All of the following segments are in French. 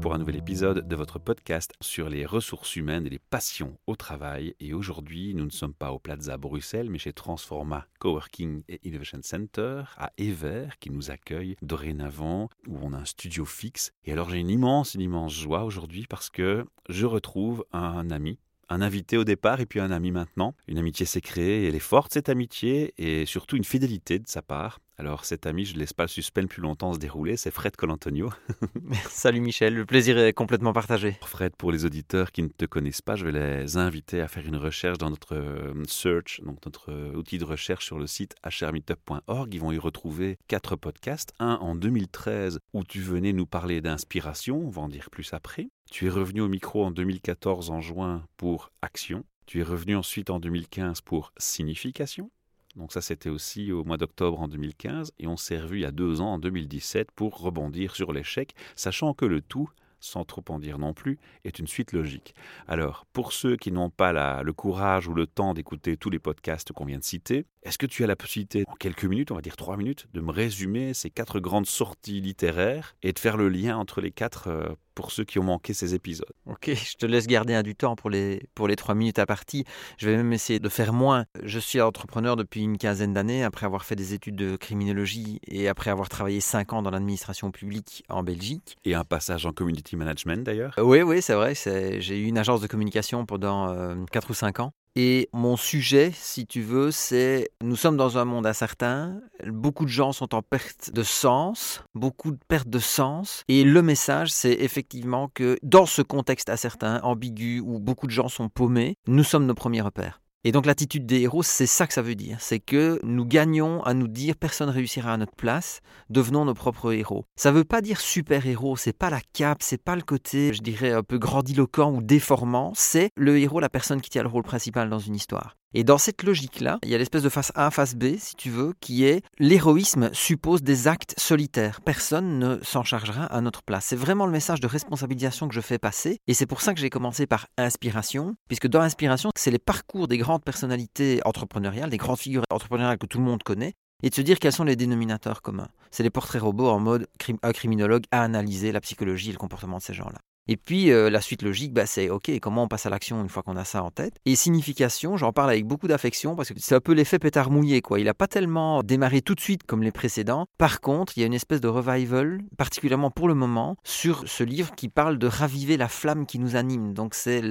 pour un nouvel épisode de votre podcast sur les ressources humaines et les passions au travail. Et aujourd'hui, nous ne sommes pas au Plaza Bruxelles, mais chez Transforma Coworking et Innovation Center à Ever, qui nous accueille dorénavant, où on a un studio fixe. Et alors j'ai une immense, une immense joie aujourd'hui parce que je retrouve un ami un invité au départ et puis un ami maintenant. Une amitié s'est créée, elle est forte cette amitié et surtout une fidélité de sa part. Alors cet ami, je ne laisse pas le suspense plus longtemps se dérouler, c'est Fred Colantonio. Salut Michel, le plaisir est complètement partagé. Fred, pour les auditeurs qui ne te connaissent pas, je vais les inviter à faire une recherche dans notre euh, search, donc notre euh, outil de recherche sur le site hrmeetup.org. Ils vont y retrouver quatre podcasts. Un en 2013 où tu venais nous parler d'inspiration, on va en dire plus après. Tu es revenu au micro en 2014 en juin pour Action. Tu es revenu ensuite en 2015 pour Signification. Donc ça, c'était aussi au mois d'octobre en 2015, et on s'est revu il deux ans, en 2017, pour rebondir sur l'échec, sachant que le tout, sans trop en dire non plus, est une suite logique. Alors, pour ceux qui n'ont pas le courage ou le temps d'écouter tous les podcasts qu'on vient de citer, est-ce que tu as la possibilité, en quelques minutes, on va dire trois minutes, de me résumer ces quatre grandes sorties littéraires et de faire le lien entre les quatre euh, pour ceux qui ont manqué ces épisodes Ok, je te laisse garder un du temps pour les, pour les trois minutes à partie. Je vais même essayer de faire moins. Je suis entrepreneur depuis une quinzaine d'années, après avoir fait des études de criminologie et après avoir travaillé cinq ans dans l'administration publique en Belgique. Et un passage en community management d'ailleurs Oui, oui, c'est vrai. J'ai eu une agence de communication pendant euh, quatre ou cinq ans. Et mon sujet, si tu veux, c'est nous sommes dans un monde incertain, beaucoup de gens sont en perte de sens, beaucoup de perte de sens, et le message, c'est effectivement que dans ce contexte incertain, ambigu, où beaucoup de gens sont paumés, nous sommes nos premiers repères. Et donc l'attitude des héros, c'est ça que ça veut dire. C'est que nous gagnons à nous dire personne réussira à notre place, devenons nos propres héros. Ça veut pas dire super-héros, c'est pas la cape, c'est pas le côté, je dirais, un peu grandiloquent ou déformant, c'est le héros, la personne qui tient le rôle principal dans une histoire. Et dans cette logique-là, il y a l'espèce de face A, face B, si tu veux, qui est l'héroïsme suppose des actes solitaires. Personne ne s'en chargera à notre place. C'est vraiment le message de responsabilisation que je fais passer. Et c'est pour ça que j'ai commencé par inspiration, puisque dans inspiration, c'est les parcours des grandes personnalités entrepreneuriales, des grandes figures entrepreneuriales que tout le monde connaît, et de se dire quels sont les dénominateurs communs. C'est les portraits robots en mode un criminologue à analyser la psychologie et le comportement de ces gens-là. Et puis euh, la suite logique, bah, c'est OK, comment on passe à l'action une fois qu'on a ça en tête? Et signification, j'en parle avec beaucoup d'affection parce que c'est un peu l'effet pétard mouillé. quoi. Il n'a pas tellement démarré tout de suite comme les précédents. Par contre, il y a une espèce de revival, particulièrement pour le moment, sur ce livre qui parle de raviver la flamme qui nous anime. Donc c'est,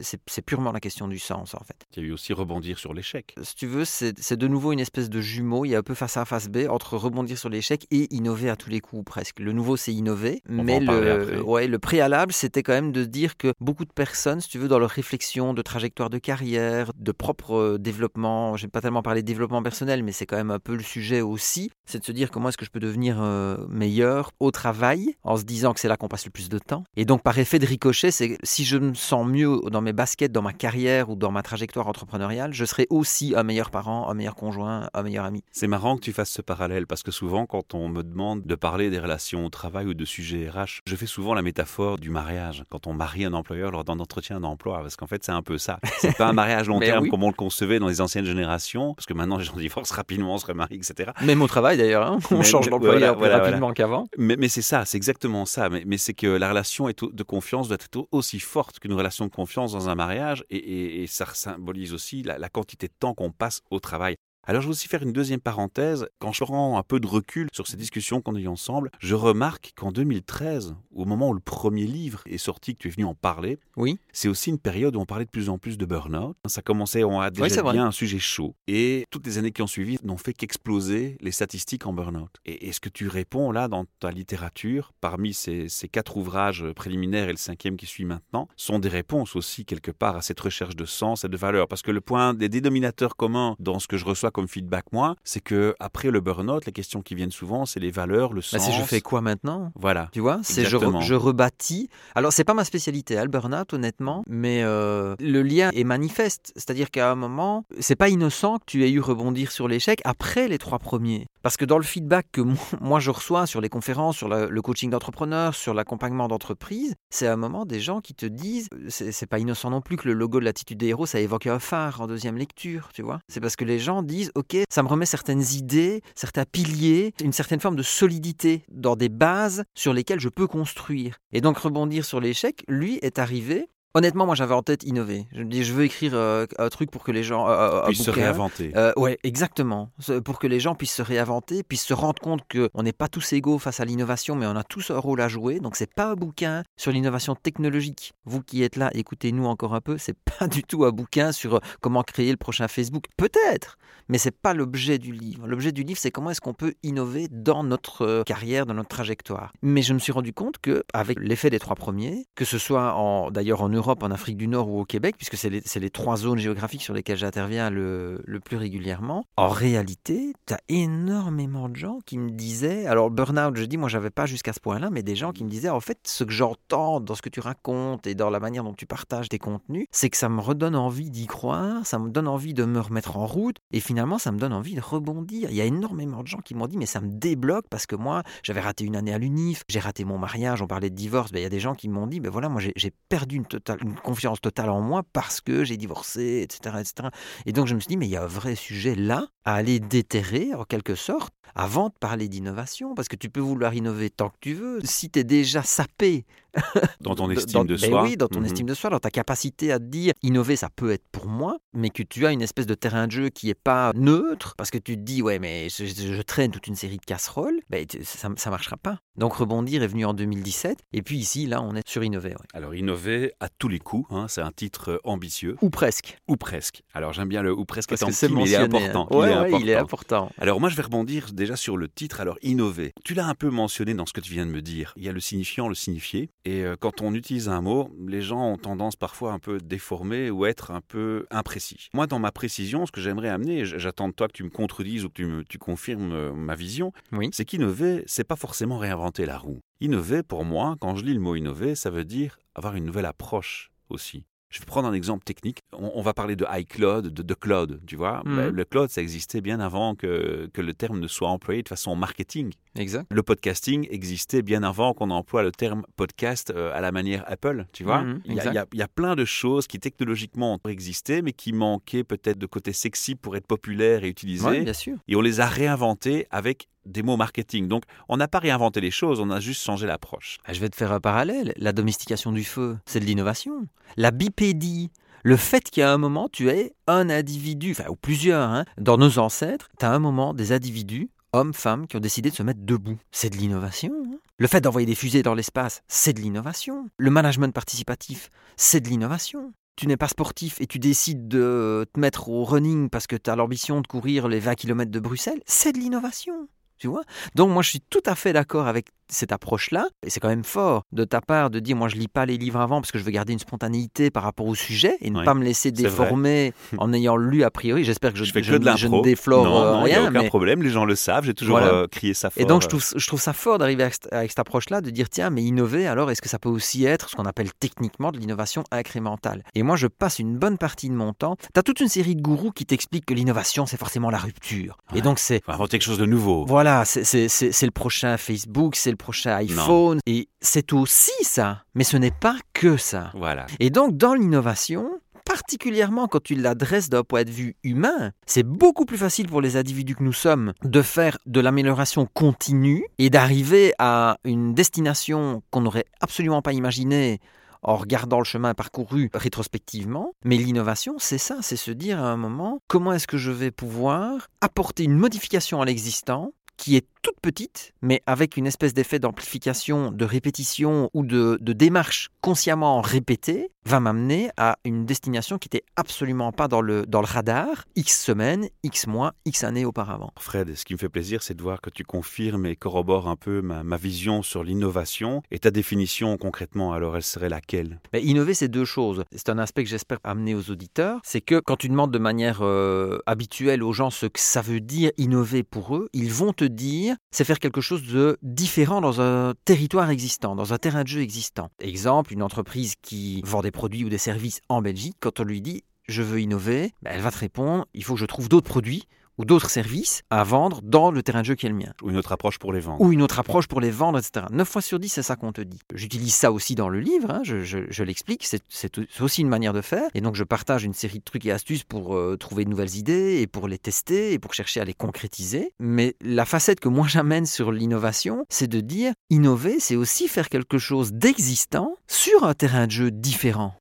c'est, purement la question du sens en fait. Il y a eu aussi rebondir sur l'échec. Si tu veux, c'est, de nouveau une espèce de jumeau. Il y a un peu face A, face B entre rebondir sur l'échec et innover à tous les coups presque. Le nouveau, c'est innover. mais le, ouais, le préalable, c'est c'était quand même de dire que beaucoup de personnes, si tu veux, dans leur réflexion de trajectoire de carrière, de propre euh, développement, n'ai pas tellement parlé de développement personnel, mais c'est quand même un peu le sujet aussi, c'est de se dire comment est-ce que je peux devenir euh, meilleur au travail, en se disant que c'est là qu'on passe le plus de temps? Et donc par effet de ricochet, c'est si je me sens mieux dans mes baskets, dans ma carrière ou dans ma trajectoire entrepreneuriale, je serai aussi un meilleur parent, un meilleur conjoint, un meilleur ami. C'est marrant que tu fasses ce parallèle, parce que souvent quand on me demande de parler des relations au travail ou de sujets RH, je fais souvent la métaphore du mariage quand on marie un employeur lors d'un entretien d'emploi, parce qu'en fait c'est un peu ça. C'est pas un mariage long terme comme on le concevait dans les anciennes générations, parce que maintenant les gens divorcent rapidement, on se remarie, etc. Même au travail d'ailleurs, hein. on change d'employeur plus rapidement qu'avant. Mais, mais c'est ça, c'est exactement ça. Mais, mais c'est que la relation de confiance doit être aussi forte qu'une relation de confiance dans un mariage, et, et, ça symbolise aussi la, la quantité de temps qu'on passe au travail. Alors je vais aussi faire une deuxième parenthèse. Quand je prends un peu de recul sur ces discussions qu'on a eues ensemble, je remarque qu'en 2013, au moment où le premier livre est sorti, que tu es venu en parler, oui. c'est aussi une période où on parlait de plus en plus de burn-out. Ça commençait, on a déjà bien un sujet chaud. Et toutes les années qui ont suivi n'ont fait qu'exploser les statistiques en burn-out. Et est-ce que tu réponds là dans ta littérature, parmi ces, ces quatre ouvrages préliminaires et le cinquième qui suit maintenant, sont des réponses aussi quelque part à cette recherche de sens et de valeur Parce que le point des dénominateurs communs dans ce que je reçois comme feedback moi, c'est que après le burn-out, les questions qui viennent souvent, c'est les valeurs, le sens. Bah, c'est je fais quoi maintenant? Voilà. Tu vois, c'est je, je, rebâtis. Alors c'est pas ma spécialité, hein, le burn-out honnêtement, mais euh, le lien est manifeste. C'est-à-dire qu'à un moment, c'est pas innocent que tu aies eu rebondir sur l'échec après les trois premiers. Parce que dans le feedback que moi je reçois sur les conférences, sur le coaching d'entrepreneurs, sur l'accompagnement d'entreprise, c'est à un moment des gens qui te disent, c'est pas innocent non plus que le logo de l'attitude des héros, ça évoque un phare en deuxième lecture, tu vois. C'est parce que les gens disent ok, ça me remet certaines idées, certains piliers, une certaine forme de solidité dans des bases sur lesquelles je peux construire. Et donc rebondir sur l'échec, lui est arrivé Honnêtement, moi j'avais en tête innover. Je me dis, je veux écrire euh, un truc pour que les gens euh, puissent se réinventer. Euh, ouais, exactement. Pour que les gens puissent se réinventer, puissent se rendre compte qu'on n'est pas tous égaux face à l'innovation, mais on a tous un rôle à jouer. Donc c'est pas un bouquin sur l'innovation technologique. Vous qui êtes là, écoutez-nous encore un peu. C'est pas du tout un bouquin sur comment créer le prochain Facebook. Peut-être, mais c'est pas l'objet du livre. L'objet du livre, c'est comment est-ce qu'on peut innover dans notre carrière, dans notre trajectoire. Mais je me suis rendu compte que avec l'effet des trois premiers, que ce soit en d'ailleurs en Europe en Afrique du Nord ou au Québec, puisque c'est les, trois zones géographiques sur lesquelles j'interviens le, plus régulièrement, en réalité, tu as énormément de gens qui me disaient, alors burn-out, je dis, moi j'avais pas jusqu'à ce point-là, mais des gens qui me disaient, en fait, ce que j'entends dans ce que tu racontes et dans la manière dont tu partages tes contenus, c'est que ça me redonne envie d'y croire, ça me donne envie de me remettre en route, et finalement, ça me donne envie de rebondir. Il y a énormément de gens qui m'ont dit, mais ça me débloque parce que moi, j'avais raté une année à l'UNIF, j'ai raté mon mariage, on parlait de divorce, ben, il y a des gens qui m'ont dit, ben voilà, moi j'ai perdu une une confiance totale en moi parce que j'ai divorcé, etc., etc. Et donc je me suis dit, mais il y a un vrai sujet là à aller déterrer en quelque sorte avant de parler d'innovation, parce que tu peux vouloir innover tant que tu veux. Si tu es déjà sapé dans ton estime de ben soi. oui, dans ton Mhm. estime de soi, dans ta capacité à te dire innover, ça peut être pour moi, mais que tu as une espèce de terrain de jeu qui est pas neutre, parce que tu te dis ouais, mais je, je traîne toute une série de casseroles, ben, ça, ça marchera pas. Donc rebondir est venu en 2017, et puis ici, là, on est sur innover, ouais. Alors, innover à tous les coups, hein, c'est un titre euh, ambitieux, ou presque, ou presque. Alors, j'aime bien le ou presque parce que c'est il est mentionné. hein. important. Ouais, il est ouais, important. il est important. Alors moi je vais rebondir déjà sur le titre, alors innover. Tu l'as un peu mentionné dans ce que tu viens de me dire. Il y a le signifiant, le signifié. Et euh, quand on utilise un mot, les gens ont tendance parfois un peu déformer ou être un peu imprécis. Moi dans ma précision, ce que j'aimerais amener, j'attends de toi que tu me contredises ou que tu, me, tu confirmes euh, ma vision, Oui. c'est qu'innover, c'est pas forcément réinventer la roue. Innover, pour moi, quand je lis le mot innover, ça veut dire avoir une nouvelle approche aussi. Je vais prendre un exemple technique. On, on va parler de iCloud, de, de cloud, tu vois. Mhm. Ben, le cloud, ça existait bien avant que, que le terme ne soit employé de façon marketing. Exact. Le podcasting existait bien avant qu'on emploie le terme podcast euh, à la manière Apple, tu vois. Mhm, il, y a, exact. il y a- il y a plein de choses qui technologiquement ont existé, mais qui manquaient peut-être de côté sexy pour être populaires et utilisées. Ouais, bien sûr. et on les a réinventées avec des mots marketing. Donc, on n'a pas réinventé les choses, on a juste changé l'approche. Ah, Je vais te faire un parallèle. La domestication du feu, c'est de l'innovation. La bipédie, le fait qu'à un moment, tu aies un individu, enfin, ou plusieurs, hein, dans nos ancêtres, tu as un moment des individus, hommes, femmes, qui ont décidé de se mettre debout. C'est de l'innovation. hein. Le fait d'envoyer des fusées dans l'espace, c'est de l'innovation. Le management participatif, c'est de l'innovation. Tu n'es pas sportif et tu décides de te mettre au running parce que tu as l'ambition de courir les 20 km de Bruxelles, c'est de l'innovation. Tu vois? Donc moi je suis tout à fait d'accord avec cette approche-là, et c'est quand même fort de ta part de dire moi je lis pas les livres avant parce que je veux garder une spontanéité par rapport au sujet et ne pas me laisser déformer en ayant lu a priori. J'espère que je, Je fais je que de ne- je ne déflore non, euh, non, il n'y a rien. aucun mais- problème, les gens le savent, j'ai toujours Voilà. euh, crié ça fort. Et donc je trouve, je trouve ça fort d'arriver avec, cette- approche-là, de dire tiens, mais innover, alors est-ce que ça peut aussi être ce qu'on appelle techniquement de l'innovation incrémentale? Et moi je passe une bonne partie de mon temps. Tu as toute une série de gourous qui t'expliquent que l'innovation c'est forcément la rupture. Ouais. Et donc c'est inventer quelque chose de nouveau. voilà, c'est c'est- c'est le prochain Facebook, c'est le prochain iPhone. Et c'est aussi ça, mais ce n'est pas que ça. Voilà. Et donc, dans l'innovation, particulièrement quand tu l'adresses d'un point de vue humain, c'est beaucoup plus facile pour les individus que nous sommes de faire de l'amélioration continue et d'arriver à une destination qu'on n'aurait absolument pas imaginée en regardant le chemin parcouru rétrospectivement. Mais l'innovation, c'est ça, c'est se dire à un moment, comment est-ce que je vais pouvoir apporter une modification à l'existant qui est toute petite, mais avec une espèce d'effet d'amplification, de répétition ou de, de démarche consciemment répétée, va m'amener à une destination qui n'était absolument pas dans le, dans le radar, X semaines, X mois, X années auparavant. Fred, ce qui me fait plaisir, c'est de voir que tu confirmes et corrobores un peu ma, ma vision sur l'innovation. Et ta définition, concrètement, alors, elle serait laquelle? Mais innover, c'est deux choses. C'est un aspect que j'espère amener aux auditeurs. C'est que quand tu demandes de manière euh, habituelle aux gens ce que ça veut dire innover pour eux, ils vont te dire c'est faire quelque chose de différent dans un territoire existant, dans un terrain de jeu existant. Exemple, une entreprise qui vend des produits ou des services en Belgique, quand on lui dit je veux innover, ben, elle va te répondre il faut que je trouve d'autres produits ou d'autres services à vendre dans le terrain de jeu qui est le mien. Ou une autre approche pour les vendre. Ou une autre approche pour les vendre, etc. 9 fois sur 10, c'est ça qu'on te dit. J'utilise ça aussi dans le livre, hein, je, l'explique, c'est aussi une manière de faire. Et donc je partage une série de trucs et astuces pour euh, trouver de nouvelles idées et pour les tester et pour chercher à les concrétiser. Mais la facette que moi j'amène sur l'innovation, c'est de dire innover, c'est aussi faire quelque chose d'existant sur un terrain de jeu différent.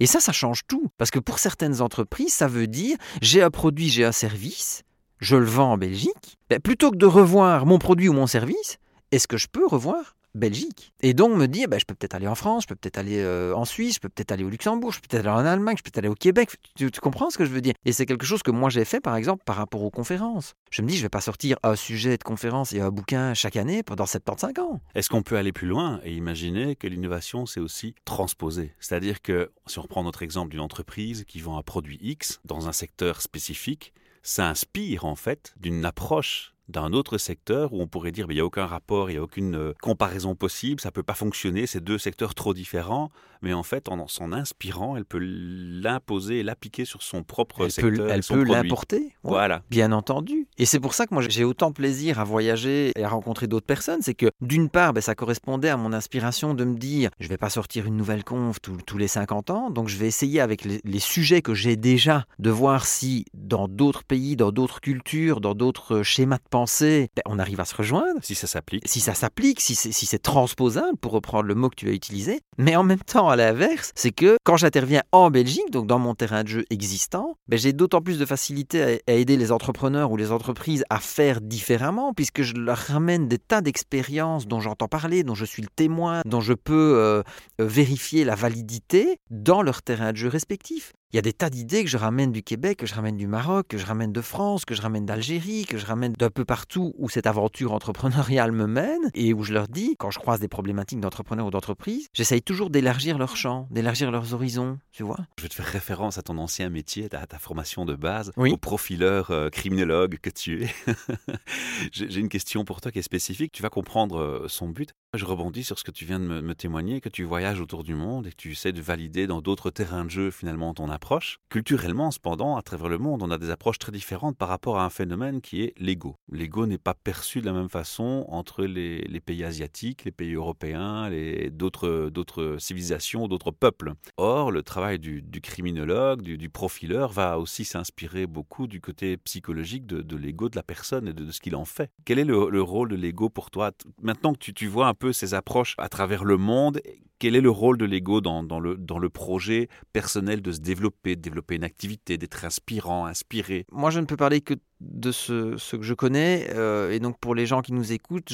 Et ça, ça change tout. Parce que pour certaines entreprises, ça veut dire j'ai un produit, j'ai un service, je le vends en Belgique. Ben, plutôt que de revoir mon produit ou mon service, est-ce que je peux revoir Belgique. Et donc me dire, bah, je peux peut-être aller en France, je peux peut-être aller euh, en Suisse, je peux peut-être aller au Luxembourg, je peux peut-être aller en Allemagne, je peux peut-être aller au Québec. Tu, comprends ce que je veux dire? Et c'est quelque chose que moi j'ai fait, par exemple, par rapport aux conférences. Je me dis, je vais pas sortir un sujet de conférence et un bouquin chaque année pendant 75 ans. Est-ce qu'on peut aller plus loin et imaginer que l'innovation, c'est aussi transposer? C'est-à-dire que, si on reprend notre exemple d'une entreprise qui vend un produit X dans un secteur spécifique, ça inspire en fait d'une approche d'un autre secteur où on pourrait dire qu'il n'y a aucun rapport, il n'y a aucune euh, comparaison possible, ça ne peut pas fonctionner, c'est deux secteurs trop différents, mais en fait, en s'en inspirant, elle peut l'imposer et l'appliquer sur son propre secteur. elle peut l'importer, voilà. bien entendu. Et c'est pour ça que moi j'ai autant de plaisir à voyager et à rencontrer d'autres personnes, c'est que d'une part, ben, ça correspondait à mon inspiration de me dire, je ne vais pas sortir une nouvelle conf tous les 50 ans, donc je vais essayer avec les, les sujets que j'ai déjà de voir si dans d'autres pays, dans d'autres cultures, dans d'autres schémas de pensée, ben, on arrive à se rejoindre. Si ça s'applique. Si ça s'applique, si c'est si transposable, pour reprendre le mot que tu as utilisé. Mais en même temps, à l'inverse, c'est que quand j'interviens en Belgique, donc dans mon terrain de jeu existant, ben, j'ai d'autant plus de facilité à, aider les entrepreneurs ou les entreprises à faire différemment, puisque je leur ramène des tas d'expériences dont j'entends parler, dont je suis le témoin, dont je peux euh, vérifier la validité dans leur terrain de jeu respectif. Il y a des tas d'idées que je ramène du Québec, que je ramène du Maroc, que je ramène de France, que je ramène d'Algérie, que je ramène d'un peu partout où cette aventure entrepreneuriale me mène et où je leur dis, quand je croise des problématiques d'entrepreneurs ou d'entreprise, j'essaye toujours d'élargir leur champ, d'élargir leurs horizons, tu vois. Je vais te faire référence à ton ancien métier, à ta formation de base, au profileur euh, criminologue que tu es. J'ai une question pour toi qui est spécifique, tu vas comprendre euh, son but. Je rebondis sur ce que tu viens de me, témoigner, que tu voyages autour du monde et que tu essaies de valider dans d'autres terrains de jeu finalement ton approche. Culturellement, cependant, à travers le monde, on a des approches très différentes par rapport à un phénomène qui est l'ego. L'ego n'est pas perçu de la même façon entre les, pays asiatiques, les pays européens, les, d'autres, civilisations, d'autres peuples. Or, le travail du, criminologue, du, profileur va aussi s'inspirer beaucoup du côté psychologique de, l'ego de la personne et de, ce qu'il en fait. Quel est le, rôle de l'ego pour toi? Maintenant que tu, tu vois un ces approches à travers le monde, quel est le rôle de l'ego dans, le, dans le projet personnel de se développer, de développer une activité, d'être inspirant, inspiré? Moi, je ne peux parler que de ce, que je connais. Euh, et donc, pour les gens qui nous écoutent,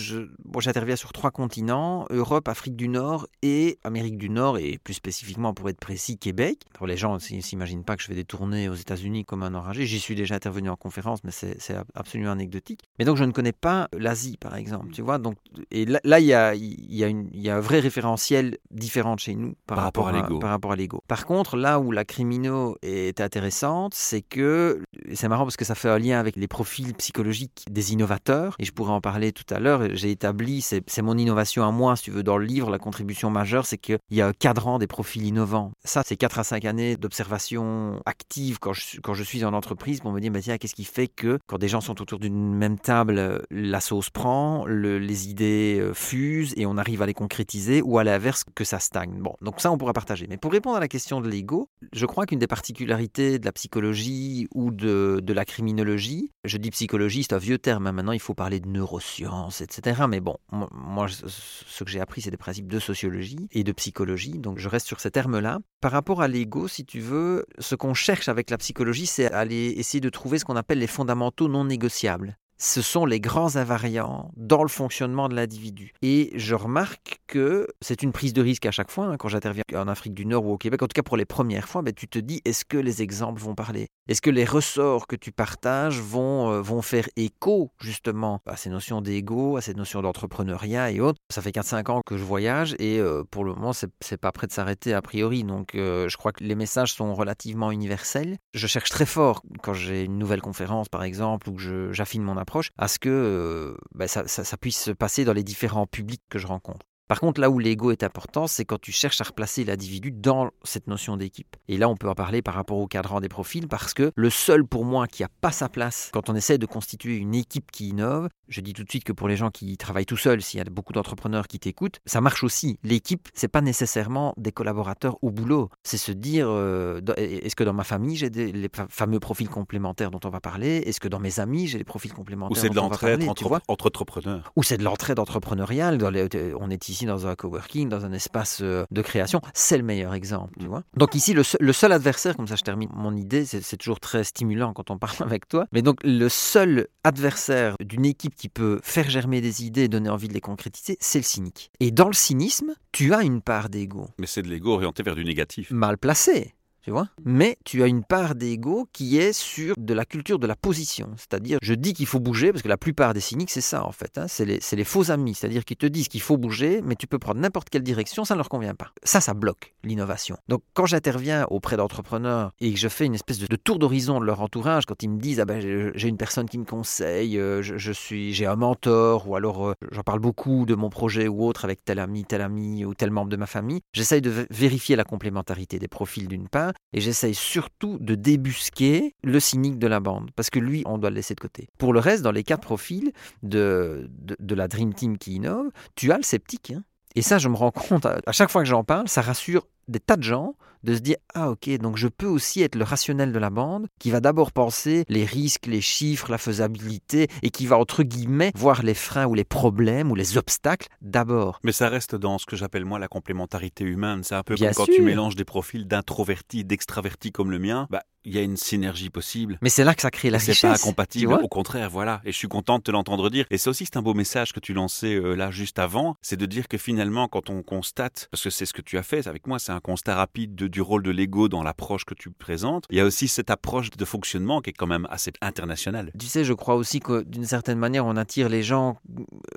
j'interviens sur trois continents Europe, Afrique du Nord et Amérique du Nord, et plus spécifiquement, pour être précis, Québec. Pour les gens ne s'imaginent pas que je fais des tournées aux États-Unis comme un enragé. J'y suis déjà intervenu en conférence, mais c'est absolument anecdotique. Mais donc, je ne connais pas l'Asie, par exemple. Tu vois donc, et là, il y a un vrai référentiel différente chez nous par, rapport, à l'ego. Par rapport à l'ego. Par contre, là où la crimino est intéressante, c'est que c'est marrant parce que ça fait un lien avec les profils psychologiques des innovateurs et je pourrais en parler tout à l'heure. J'ai établi, c'est mon innovation à moi, si tu veux, dans le livre, la contribution majeure, c'est qu'il y a un cadran des profils innovants. Ça, c'est 4 à 5 années d'observation active quand je, quand je suis en entreprise pour me dire, bah, tiens, qu'est-ce qui fait que quand des gens sont autour d'une même table, la sauce prend, les idées euh, fusent et on arrive à les concrétiser ou à l'inverse que ça stagne. Bon, donc ça, on pourra partager. Mais pour répondre à la question de l'ego, je crois qu'une des particularités de la psychologie ou de, de la criminologie, je dis psychologie, c'est un vieux terme, hein. maintenant il faut parler de neurosciences, etc. Mais bon, moi, ce que j'ai appris, c'est des principes de sociologie et de psychologie, donc je reste sur ces termes-là. Par rapport à l'ego, si tu veux, ce qu'on cherche avec la psychologie, c'est aller essayer de trouver ce qu'on appelle les fondamentaux non négociables ce sont les grands invariants dans le fonctionnement de l'individu. Et je remarque que c'est une prise de risque à chaque fois, hein, quand j'interviens en Afrique du Nord ou au Québec, en tout cas pour les premières fois, ben, tu te dis, est-ce que les exemples vont parler? Est-ce que les ressorts que tu partages vont, euh, vont faire écho justement à ces notions d'ego, à ces notions d'entrepreneuriat et autres? Ça fait 4-5 ans que je voyage et euh, pour le moment, c'est pas prêt de s'arrêter a priori. Donc euh, je crois que les messages sont relativement universels. Je cherche très fort quand j'ai une nouvelle conférence par exemple ou que j'affine mon approche à ce que euh, bah, ça, puisse se passer dans les différents publics que je rencontre. Par contre, là où l'ego est important, c'est quand tu cherches à replacer l'individu dans cette notion d'équipe. Et là, on peut en parler par rapport au cadran des profils, parce que le seul pour moi qui n'a pas sa place quand on essaie de constituer une équipe qui innove, je dis tout de suite que pour les gens qui travaillent tout seuls, s'il y a beaucoup d'entrepreneurs qui t'écoutent, ça marche aussi. L'équipe, c'est pas nécessairement des collaborateurs au boulot. C'est se dire, euh, est-ce que dans ma famille, j'ai les fameux profils complémentaires dont on va parler? Est-ce que dans mes amis, j'ai des profils complémentaires Ou c'est de l'entraide entre, entrepreneurs Ou c'est de l'entraide entrepreneuriale. on est ici dans un coworking, dans un espace euh, de création. C'est le meilleur exemple, tu vois. Donc ici, le seul, le seul adversaire, comme ça je termine mon idée, c'est toujours très stimulant quand on parle avec toi, mais donc le seul adversaire d'une équipe qui peut faire germer des idées et donner envie de les concrétiser, c'est le cynique. Et dans le cynisme, tu as une part d'ego. Mais c'est de l'ego orienté vers du négatif. Mal placé Mais tu as une part d'ego qui est sur de la culture de la position. C'est-à-dire, je dis qu'il faut bouger, parce que la plupart des cyniques, c'est ça en fait. Hein. c'est les, faux amis, c'est-à-dire qu'ils te disent qu'il faut bouger, mais tu peux prendre n'importe quelle direction, ça ne leur convient pas. Ça, ça bloque l'innovation. Donc quand j'interviens auprès d'entrepreneurs et que je fais une espèce de, tour d'horizon de leur entourage, quand ils me disent, ah ben, j'ai une personne qui me conseille, euh, je, suis, j'ai un mentor, ou alors euh, j'en parle beaucoup de mon projet ou autre avec tel ami, tel ami ou tel membre de ma famille, j'essaye de vérifier la complémentarité des profils d'une part, et j'essaye surtout de débusquer le cynique de la bande, parce que lui, on doit le laisser de côté. Pour le reste, dans les quatre profils de, de, la Dream Team qui innove, tu as le sceptique. Hein. Et ça, je me rends compte, à chaque fois que j'en parle, ça rassure des tas de gens de se dire ah ok donc je peux aussi être le rationnel de la bande qui va d'abord penser les risques, les chiffres, la faisabilité et qui va entre guillemets voir les freins ou les problèmes ou les obstacles d'abord. Mais ça reste dans ce que j'appelle moi la complémentarité humaine. C'est un peu comme quand tu mélanges des profils d'introvertis, d'extravertis comme le mien. Bah, il y a une synergie possible. Mais c'est là que ça crée la richesse. C'est pas incompatible, au contraire, voilà. Et je suis content de te l'entendre dire. Et c'est aussi c'est un beau message que tu lançais euh, là juste avant, c'est de dire que finalement, quand on constate, parce que c'est ce que tu as fait avec moi, c'est un constat rapide du rôle de l'ego dans l'approche que tu présentes. Il y a aussi cette approche de fonctionnement qui est quand même assez internationale. Tu sais, je crois aussi que d'une certaine manière, on attire les gens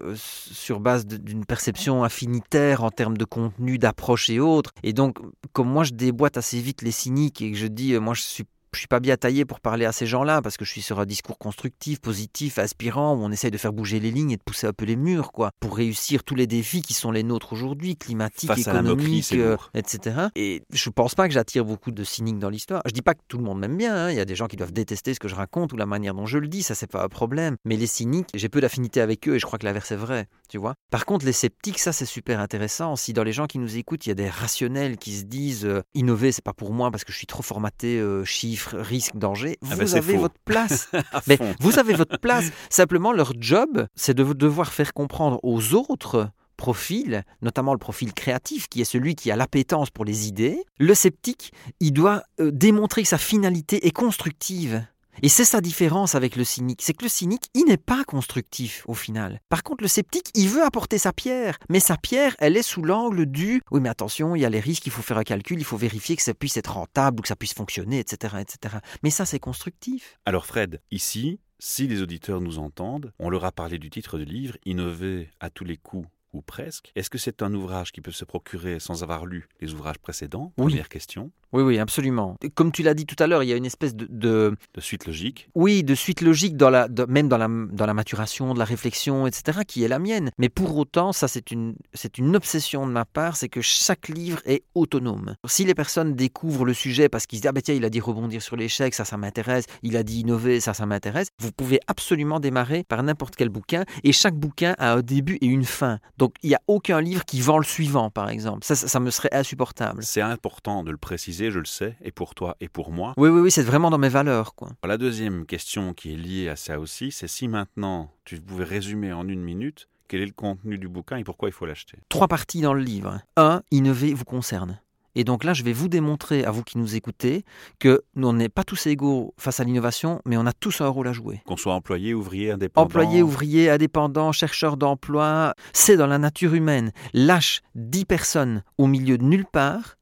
euh, sur base d'une perception affinitaire en termes de contenu, d'approche et autres. Et donc, comme moi, je déboîte assez vite les cyniques et que je dis, euh, moi, je suis je suis pas bien taillé pour parler à ces gens-là parce que je suis sur un discours constructif, positif, aspirant où on essaye de faire bouger les lignes et de pousser un peu les murs, quoi, pour réussir tous les défis qui sont les nôtres aujourd'hui, climatiques, économiques, euh, etc. Et je pense pas que j'attire beaucoup de cyniques dans l'histoire. Je dis pas que tout le monde m'aime bien. Hein. Il y a des gens qui doivent détester ce que je raconte ou la manière dont je le dis. Ça c'est pas un problème. Mais les cyniques, j'ai peu d'affinité avec eux et je crois que l'inverse est vrai. Tu vois. Par contre, les sceptiques, ça c'est super intéressant. Si dans les gens qui nous écoutent, il y a des rationnels qui se disent euh, innover, c'est pas pour moi parce que je suis trop formaté euh, chiffres risque, danger, ah ben, vous avez votre place. Mais vous avez votre place. Simplement, leur job, c'est de devoir faire comprendre aux autres profils, notamment le profil créatif, qui est celui qui a l'appétence pour les idées. Le sceptique, il doit euh, démontrer que sa finalité est constructive. Et c'est sa différence avec le cynique, c'est que le cynique, il n'est pas constructif au final. Par contre, le sceptique, il veut apporter sa pierre, mais sa pierre, elle est sous l'angle du oui, mais attention, il y a les risques, il faut faire un calcul, il faut vérifier que ça puisse être rentable ou que ça puisse fonctionner, etc. etc. Mais ça, c'est constructif. Alors Fred, ici, si les auditeurs nous entendent, on leur a parlé du titre du livre, Innover à tous les coups ou presque. Est-ce que c'est un ouvrage qui peut se procurer sans avoir lu les ouvrages précédents? Oui. Première question. Oui, oui, absolument. Comme tu l'as dit tout à l'heure, il y a une espèce de, de... suite logique. Oui, de suite logique, dans la, même dans la, dans la maturation, de la réflexion, etc., qui est la mienne. Mais pour autant, ça c'est une, c'est une obsession de ma part, c'est que chaque livre est autonome. Si les personnes découvrent le sujet parce qu'ils se disent, ah ben tiens, il a dit rebondir sur l'échec, ça, ça m'intéresse, il a dit innover, ça, ça m'intéresse, vous pouvez absolument démarrer par n'importe quel bouquin, et chaque bouquin a un début et une fin. Donc il n'y a aucun livre qui vend le suivant, par exemple. Ça, ça, ça me serait insupportable. C'est important de le préciser je le sais, et pour toi et pour moi. Oui, oui, oui, c'est vraiment dans mes valeurs. Quoi. La deuxième question qui est liée à ça aussi, c'est si maintenant tu pouvais résumer en une minute quel est le contenu du bouquin et pourquoi il faut l'acheter? Trois parties dans le livre. Un, innover vous concerne. Et donc là, je vais vous démontrer, à vous qui nous écoutez, que nous, on n'est pas tous égaux face à l'innovation, mais on a tous un rôle à jouer. Qu'on soit employé, ouvrier, indépendant. Employé, ouvrier, indépendant, chercheur d'emploi, c'est dans la nature humaine. Lâche 10 personnes au milieu de nulle part,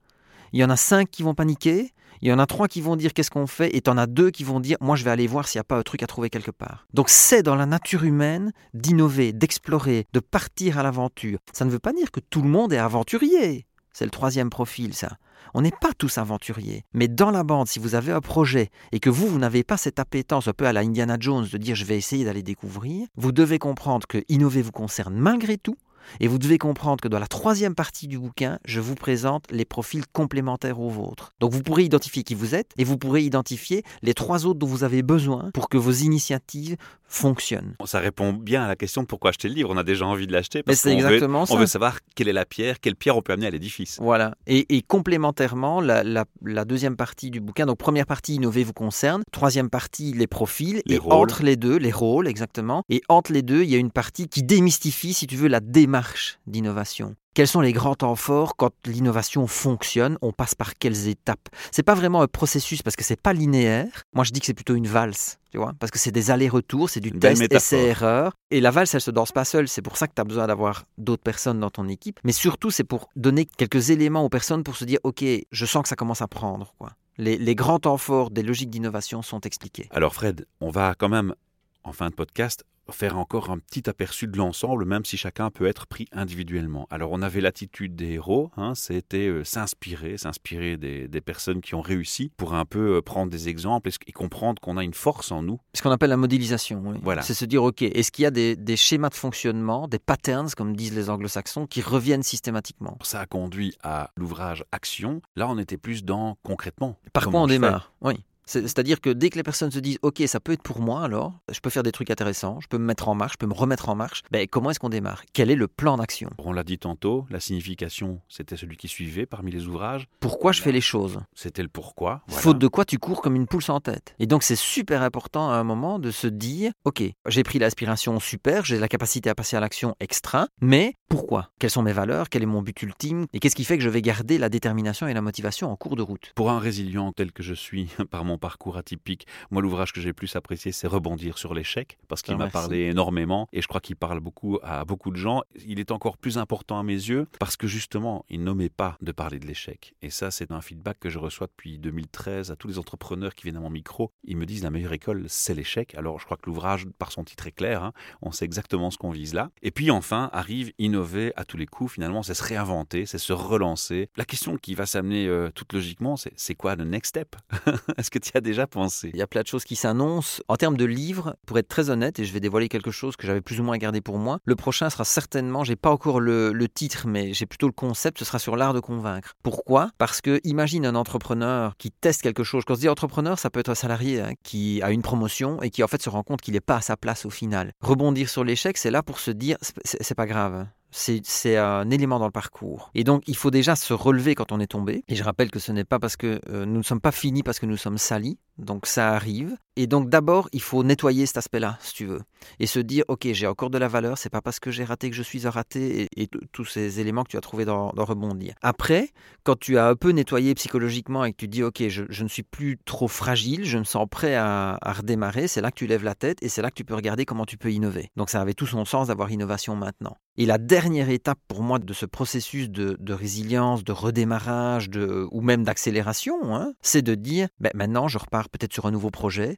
il y en a cinq qui vont paniquer, il y en a trois qui vont dire qu'est-ce qu'on fait, et en as deux qui vont dire moi je vais aller voir s'il n'y a pas un truc à trouver quelque part. Donc c'est dans la nature humaine d'innover, d'explorer, de partir à l'aventure. Ça ne veut pas dire que tout le monde est aventurier. C'est le troisième profil, ça. On n'est pas tous aventuriers. Mais dans la bande, si vous avez un projet et que vous, vous n'avez pas cette appétence un peu à la Indiana Jones de dire je vais essayer d'aller découvrir, vous devez comprendre que innover vous concerne malgré tout, Et vous devez comprendre que dans la troisième partie du bouquin, je vous présente les profils complémentaires aux vôtres. Donc vous pourrez identifier qui vous êtes et vous pourrez identifier les trois autres dont vous avez besoin pour que vos initiatives fonctionnent. Ça répond bien à la question de pourquoi acheter le livre. On a déjà envie de l'acheter parce qu'on veut, on veut savoir quelle est la pierre, quelle pierre on peut amener à l'édifice. Voilà. Et, et complémentairement, la, la- la deuxième partie du bouquin, donc première partie, innover vous concerne. Troisième partie, les profils. Les et rôles. entre les deux, les rôles, exactement. Et entre les deux, il y a une partie qui démystifie, si tu veux, la démarche d'innovation. Quels sont les grands temps forts quand l'innovation fonctionne On passe par quelles étapes? C'est pas vraiment un processus parce que c'est pas linéaire. Moi, je dis que c'est plutôt une valse, tu vois, parce que c'est des allers-retours, c'est du belle test, métaphore. essai, erreur. Et la valse, elle se danse pas seule. C'est pour ça que tu as besoin d'avoir d'autres personnes dans ton équipe. Mais surtout, c'est pour donner quelques éléments aux personnes pour se dire, ok, je sens que ça commence à prendre, quoi. Les, les grands temps forts des logiques d'innovation sont expliqués. Alors Fred, on va quand même, en fin de podcast, faire encore un petit aperçu de l'ensemble, même si chacun peut être pris individuellement. Alors on avait l'attitude des héros, hein, c'était euh, s'inspirer, s'inspirer des, des personnes qui ont réussi pour un peu euh, prendre des exemples et, et comprendre qu'on a une force en nous. Ce qu'on appelle la modélisation. oui. Voilà. C'est se dire, ok, est-ce qu'il y a des, des schémas de fonctionnement, des patterns, comme disent les anglo-saxons, qui reviennent systématiquement? Ça a conduit à l'ouvrage Action. Là, on était plus dans concrètement. Par quoi on démarre? Oui. C'est- C'est-à-dire que dès que les personnes se disent OK, ça peut être pour moi alors, je peux faire des trucs intéressants, je peux me mettre en marche, je peux me remettre en marche, ben, comment est-ce qu'on démarre? Quel est le plan d'action? On l'a dit tantôt, la signification, c'était celui qui suivait parmi les ouvrages. Pourquoi je fais les choses? C'était le pourquoi. voilà. Faute de quoi tu cours comme une poule sans tête. Et donc c'est super important à un moment de se dire OK, j'ai pris l'aspiration super, j'ai la capacité à passer à l'action extra, mais pourquoi? Quelles sont mes valeurs? Quel est mon but ultime? Et qu'est-ce qui fait que je vais garder la détermination et la motivation en cours de route? Pour un résilient tel que je suis, par mon parcours atypique, moi l'ouvrage que j'ai le plus apprécié, c'est Rebondir sur l'échec, parce qu'il Ah, m'a parlé énormément, et je crois qu'il parle beaucoup à beaucoup de gens. Il est encore plus important à mes yeux, parce que justement, il n'omet pas de parler de l'échec. Et ça, c'est un feedback que je reçois depuis 2013 à tous les entrepreneurs qui viennent à mon micro. Ils me disent la meilleure école, c'est l'échec. Alors je crois que l'ouvrage, par son titre, est clair, hein. on sait exactement ce qu'on vise là. Et puis enfin, arrive innover à tous les coups, finalement, c'est se réinventer, c'est se relancer. La question qui va s'amener euh, toute logiquement, c'est c'est quoi le next step? Est-ce que tu y as déjà pensé Il y a plein de choses qui s'annoncent. En termes de livres, pour être très honnête, et je vais dévoiler quelque chose que j'avais plus ou moins gardé pour moi, le prochain sera certainement, j'ai pas encore le, titre, mais j'ai plutôt le concept, ce sera sur l'art de convaincre. Pourquoi? Parce que imagine un entrepreneur qui teste quelque chose. Quand on se dit entrepreneur, ça peut être un salarié hein, qui a une promotion et qui en fait se rend compte qu'il n'est pas à sa place au final. Rebondir sur l'échec, c'est là pour se dire, c'est pas grave. C'est un élément dans le parcours. Et donc, il faut déjà se relever quand on est tombé. Et je rappelle que ce n'est pas parce que euh, nous ne sommes pas finis parce que nous sommes salis. Donc, ça arrive. Et donc, d'abord, il faut nettoyer cet aspect-là, si tu veux. Et se dire, OK, j'ai encore de la valeur. C'est pas parce que j'ai raté que je suis raté. Et, tous ces éléments que tu as trouvés dans, Rebondir. Après, quand tu as un peu nettoyé psychologiquement et que tu dis, OK, je, je ne suis plus trop fragile, je me sens prêt à, à redémarrer, c'est là que tu lèves la tête et c'est là que tu peux regarder comment tu peux innover. Donc, ça avait tout son sens d'avoir innovation maintenant. Et la dernière étape pour moi de ce processus de, de résilience, de redémarrage, de, ou même d'accélération, hein, c'est de dire, ben, maintenant je repars peut-être sur un nouveau projet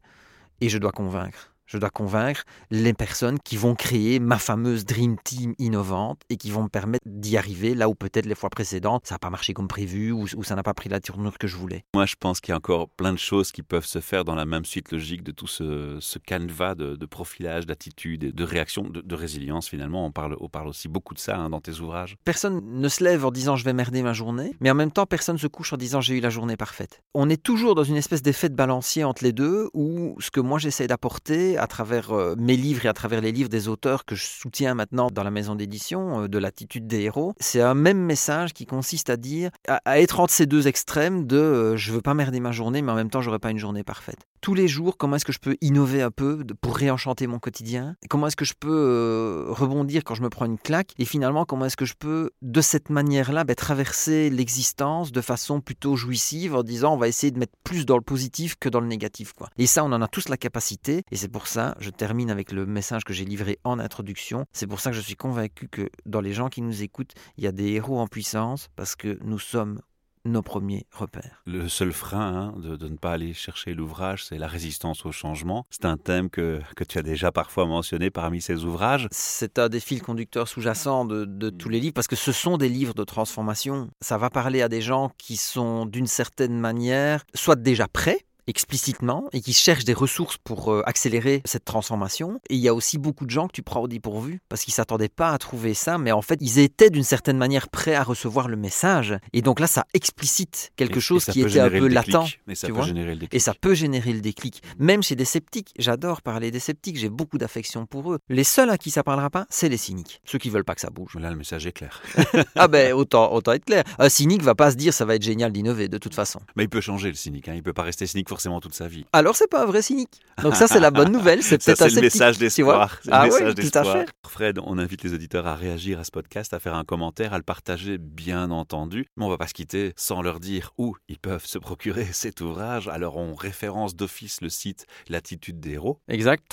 et je dois convaincre. Je dois convaincre les personnes qui vont créer ma fameuse Dream Team innovante et qui vont me permettre d'y arriver là où peut-être les fois précédentes, ça n'a pas marché comme prévu ou, ou ça n'a pas pris la tournure que je voulais. Moi, je pense qu'il y a encore plein de choses qui peuvent se faire dans la même suite logique de tout ce, ce canevas de, de profilage, d'attitude, et de réaction, de, de résilience finalement. On parle, on parle aussi beaucoup de ça hein, dans tes ouvrages. Personne ne se lève en disant je vais merder ma journée, mais en même temps personne se couche en disant j'ai eu la journée parfaite. On est toujours dans une espèce d'effet de balancier entre les deux où ce que moi j'essaie d'apporter à travers euh, mes livres et à travers les livres des auteurs que je soutiens maintenant dans la maison d'édition, euh, de l'attitude des héros, c'est un même message qui consiste à dire, à, être entre ces deux extrêmes de euh, je veux pas merder ma journée, mais en même temps j'aurai pas une journée parfaite. Tous les jours, comment est-ce que je peux innover un peu pour réenchanter mon quotidien? Comment est-ce que je peux euh, rebondir quand je me prends une claque? Et finalement, comment est-ce que je peux, de cette manière-là, ben, traverser l'existence de façon plutôt jouissive en disant on va essayer de mettre plus dans le positif que dans le négatif. Quoi. Et ça, on en a tous la capacité. Et c'est pour ça, je termine avec le message que j'ai livré en introduction. C'est pour ça que je suis convaincu que dans les gens qui nous écoutent, il y a des héros en puissance parce que nous sommes nos premiers repères. Le seul frein hein, de, de ne pas aller chercher l'ouvrage, c'est la résistance au changement. C'est un thème que, que tu as déjà parfois mentionné parmi ces ouvrages. C'est un des fils conducteurs sous-jacents de, de tous les livres parce que ce sont des livres de transformation. Ça va parler à des gens qui sont d'une certaine manière soit déjà prêts explicitement et qui cherchent des ressources pour euh, accélérer cette transformation. Et il y a aussi beaucoup de gens que tu prends au dépourvu parce qu'ils s'attendaient pas à trouver ça, mais en fait, ils étaient d'une certaine manière prêts à recevoir le message. Et donc là, ça explicite quelque Et- chose et qui était un peu latent. Mais ça tu peut vois générer le déclic. Et ça peut générer le déclic. Même chez des sceptiques. J'adore parler des sceptiques. J'ai beaucoup d'affection pour eux. Les seuls à qui ça parlera pas, c'est les cyniques. Ceux qui veulent pas que ça bouge. Là, le message est clair. ah ben, autant, autant être clair. Un cynique va pas se dire ça va être génial d'innover de toute façon. Mais il peut changer le cynique. Hein. Il peut pas rester cynique forcément toute sa vie. Alors c'est pas un vrai cynique. Donc ça c'est la bonne nouvelle. C'est peut-être c'est un le message d'espoir. Ah message oui, tout à fait. Fred, on invite les auditeurs à réagir à ce podcast, à faire un commentaire, à le partager, bien entendu. Mais on va pas se quitter sans leur dire où ils peuvent se procurer cet ouvrage. Alors on référence d'office le site L'attitude des héros. Exact,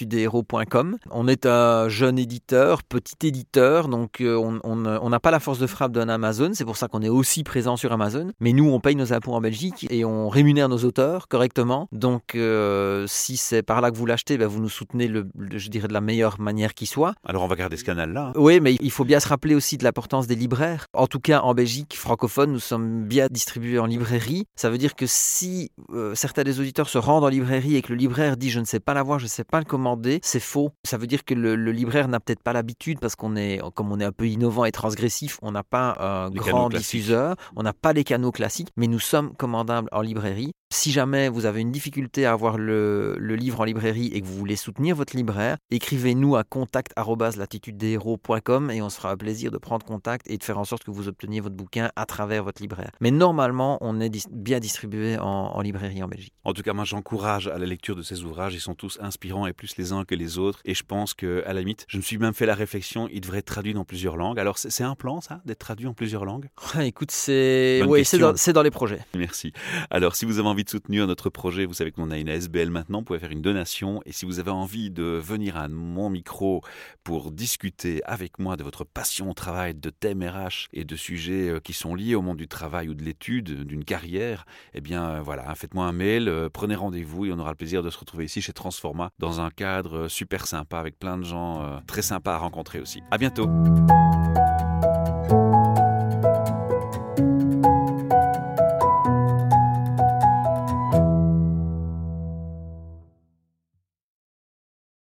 www.latitudedeshéros.com. On est un jeune éditeur, petit éditeur, donc euh, on- on n'a pas la force de frappe d'un Amazon, c'est pour ça qu'on est aussi présent sur Amazon. Mais nous, on paye nos impôts en Belgique et on rémunère nos auteurs correctement. Donc euh, si c'est par là que vous l'achetez, ben, vous nous soutenez, le, le- je dirais, de la meilleure manière qui soit. Alors on va garder ce canal-là. hein. Oui, mais il faut bien se rappeler aussi de l'importance des libraires. En tout cas, en Belgique francophone, nous sommes bien distribués en librairie. Ça veut dire que si euh, certains des auditeurs se rendent en librairie et que le libraire dit je ne sais pas l'avoir, je ne sais pas le commander, c'est faux. Ça veut dire que le, le libraire n'a peut-être pas l'habitude parce qu'on est, comme on est un peu innovant et transgressif, on n'a pas un Les grand diffuseur, on n'a pas les canaux classiques, mais nous sommes commandables en librairie. Si jamais vous avez une difficulté à avoir le, le livre en librairie et que vous voulez soutenir votre libraire, écrivez-nous à contact@latitudedeshéros.com et on se fera un plaisir de prendre contact et de faire en sorte que vous obteniez votre bouquin à travers votre libraire. Mais normalement, on est dis- bien distribué en, en librairie en Belgique. En tout cas, moi, j'encourage à la lecture de ces ouvrages. Ils sont tous inspirants et plus les uns que les autres. Et je pense que, à la limite, je me suis même fait la réflexion, ils devraient être traduits dans plusieurs langues. Alors, c'est un plan, ça, d'être traduit en plusieurs langues? Écoute, c'est ouais, dans, dans les projets. Merci. Alors, si vous avez envie de soutenir notre projet, vous savez qu'on a une ASBL maintenant, vous pouvez faire une donation. Et si vous avez envie de venir à mon micro pour discuter avec moi de votre passion au travail, de thèmes RH et de sujets euh, qui sont liés au monde du travail ou de l'étude, d'une carrière, eh bien, euh, voilà, faites-moi un mail, euh, prenez rendez-vous et on aura le plaisir de se retrouver ici chez Transforma dans un cadre super sympa avec plein de gens très sympas à rencontrer aussi. À bientôt.